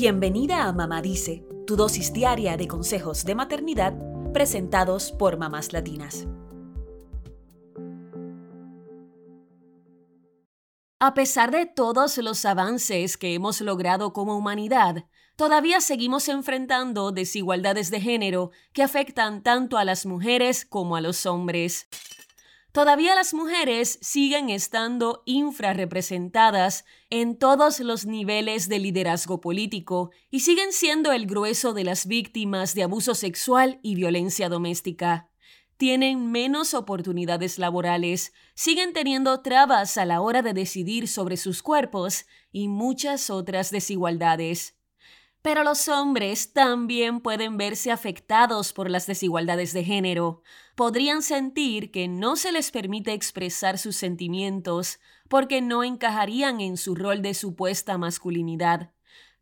Bienvenida a Mamá Dice, tu dosis diaria de consejos de maternidad presentados por mamás latinas. A pesar de todos los avances que hemos logrado como humanidad, todavía seguimos enfrentando desigualdades de género que afectan tanto a las mujeres como a los hombres. Todavía las mujeres siguen estando infrarrepresentadas en todos los niveles de liderazgo político y siguen siendo el grueso de las víctimas de abuso sexual y violencia doméstica. Tienen menos oportunidades laborales, siguen teniendo trabas a la hora de decidir sobre sus cuerpos y muchas otras desigualdades. Pero los hombres también pueden verse afectados por las desigualdades de género. Podrían sentir que no se les permite expresar sus sentimientos porque no encajarían en su rol de supuesta masculinidad.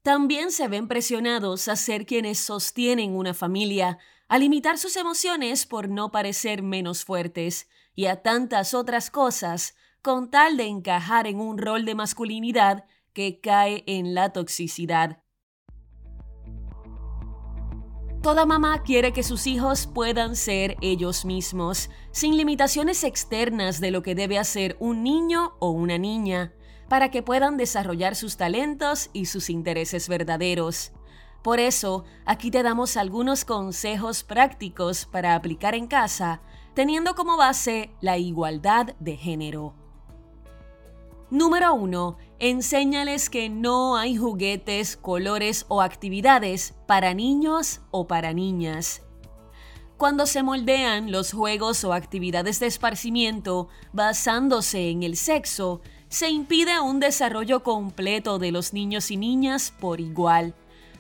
También se ven presionados a ser quienes sostienen una familia, a limitar sus emociones por no parecer menos fuertes, y a tantas otras cosas, con tal de encajar en un rol de masculinidad que cae en la toxicidad. Toda mamá quiere que sus hijos puedan ser ellos mismos, sin limitaciones externas de lo que debe hacer un niño o una niña, para que puedan desarrollar sus talentos y sus intereses verdaderos. Por eso, aquí te damos algunos consejos prácticos para aplicar en casa, teniendo como base la igualdad de género. Número 1. Enséñales que no hay juguetes, colores o actividades para niños o para niñas. Cuando se moldean los juegos o actividades de esparcimiento basándose en el sexo, se impide un desarrollo completo de los niños y niñas por igual.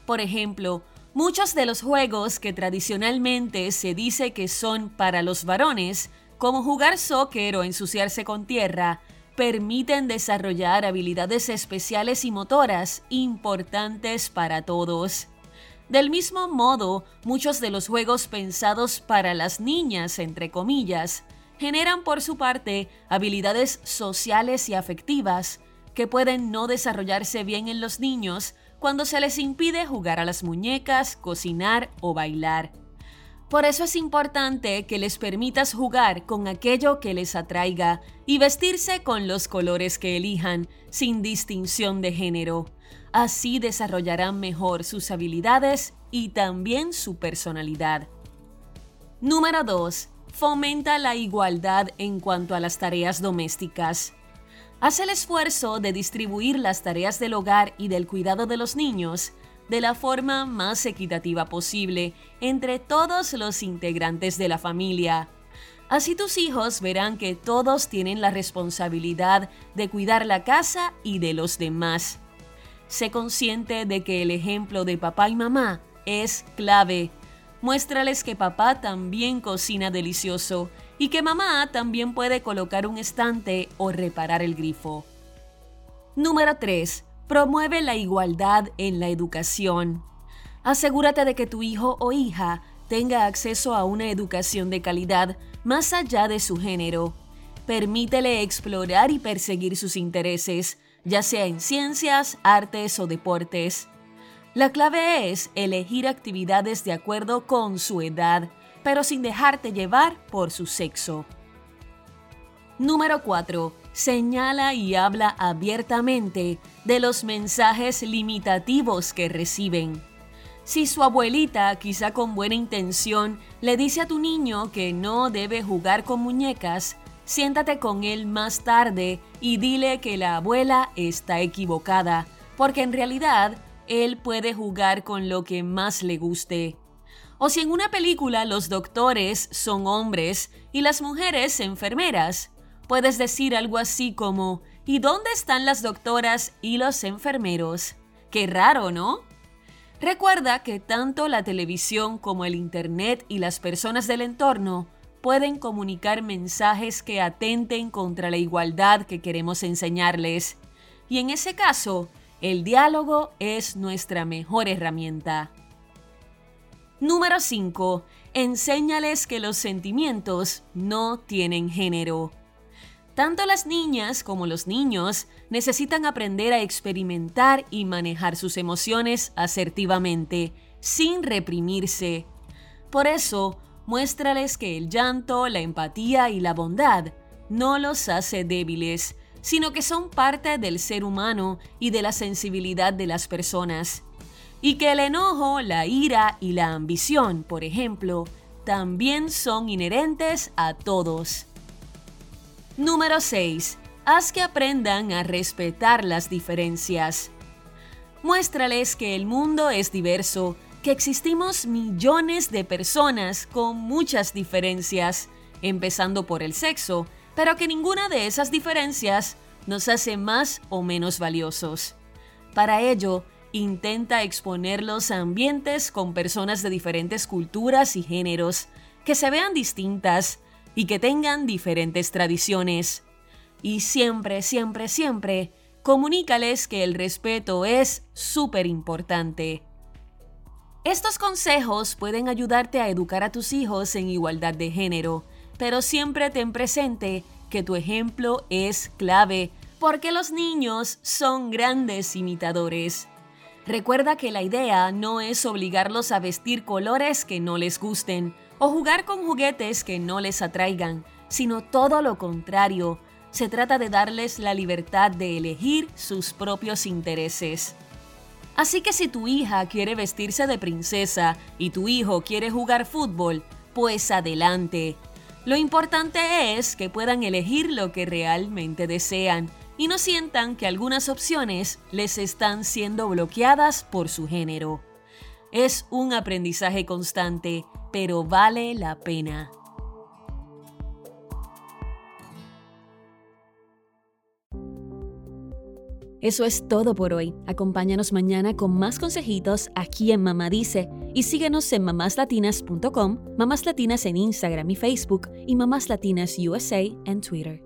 Por ejemplo, muchos de los juegos que tradicionalmente se dice que son para los varones, como jugar soccer o ensuciarse con tierra, permiten desarrollar habilidades especiales y motoras importantes para todos. Del mismo modo, muchos de los juegos pensados para las niñas, entre comillas, generan por su parte habilidades sociales y afectivas que pueden no desarrollarse bien en los niños cuando se les impide jugar a las muñecas, cocinar o bailar. Por eso es importante que les permitas jugar con aquello que les atraiga y vestirse con los colores que elijan, sin distinción de género. Así desarrollarán mejor sus habilidades y también su personalidad. Número 2. Fomenta la igualdad en cuanto a las tareas domésticas. Haz el esfuerzo de distribuir las tareas del hogar y del cuidado de los niños de la forma más equitativa posible entre todos los integrantes de la familia. Así tus hijos verán que todos tienen la responsabilidad de cuidar la casa y de los demás. Sé consciente de que el ejemplo de papá y mamá es clave. Muéstrales que papá también cocina delicioso y que mamá también puede colocar un estante o reparar el grifo. Número 3. Promueve la igualdad en la educación. Asegúrate de que tu hijo o hija tenga acceso a una educación de calidad más allá de su género. Permítele explorar y perseguir sus intereses, ya sea en ciencias, artes o deportes. La clave es elegir actividades de acuerdo con su edad, pero sin dejarte llevar por su sexo. Número 4 señala y habla abiertamente de los mensajes limitativos que reciben. Si su abuelita, quizá con buena intención, le dice a tu niño que no debe jugar con muñecas, siéntate con él más tarde y dile que la abuela está equivocada, porque en realidad él puede jugar con lo que más le guste. O si en una película los doctores son hombres y las mujeres enfermeras, Puedes decir algo así como, ¿y dónde están las doctoras y los enfermeros? Qué raro, ¿no? Recuerda que tanto la televisión como el Internet y las personas del entorno pueden comunicar mensajes que atenten contra la igualdad que queremos enseñarles. Y en ese caso, el diálogo es nuestra mejor herramienta. Número 5. Enséñales que los sentimientos no tienen género. Tanto las niñas como los niños necesitan aprender a experimentar y manejar sus emociones asertivamente, sin reprimirse. Por eso, muéstrales que el llanto, la empatía y la bondad no los hace débiles, sino que son parte del ser humano y de la sensibilidad de las personas. Y que el enojo, la ira y la ambición, por ejemplo, también son inherentes a todos. Número 6. Haz que aprendan a respetar las diferencias. Muéstrales que el mundo es diverso, que existimos millones de personas con muchas diferencias, empezando por el sexo, pero que ninguna de esas diferencias nos hace más o menos valiosos. Para ello, intenta exponerlos a ambientes con personas de diferentes culturas y géneros, que se vean distintas, y que tengan diferentes tradiciones. Y siempre, siempre, siempre, comunícales que el respeto es súper importante. Estos consejos pueden ayudarte a educar a tus hijos en igualdad de género, pero siempre ten presente que tu ejemplo es clave, porque los niños son grandes imitadores. Recuerda que la idea no es obligarlos a vestir colores que no les gusten, o jugar con juguetes que no les atraigan, sino todo lo contrario. Se trata de darles la libertad de elegir sus propios intereses. Así que si tu hija quiere vestirse de princesa y tu hijo quiere jugar fútbol, pues adelante. Lo importante es que puedan elegir lo que realmente desean y no sientan que algunas opciones les están siendo bloqueadas por su género. Es un aprendizaje constante pero vale la pena. Eso es todo por hoy. Acompáñanos mañana con más consejitos aquí en Mamá Dice y síguenos en mamáslatinas.com, Mamás Latinas en Instagram y Facebook y Mamás Latinas USA en Twitter.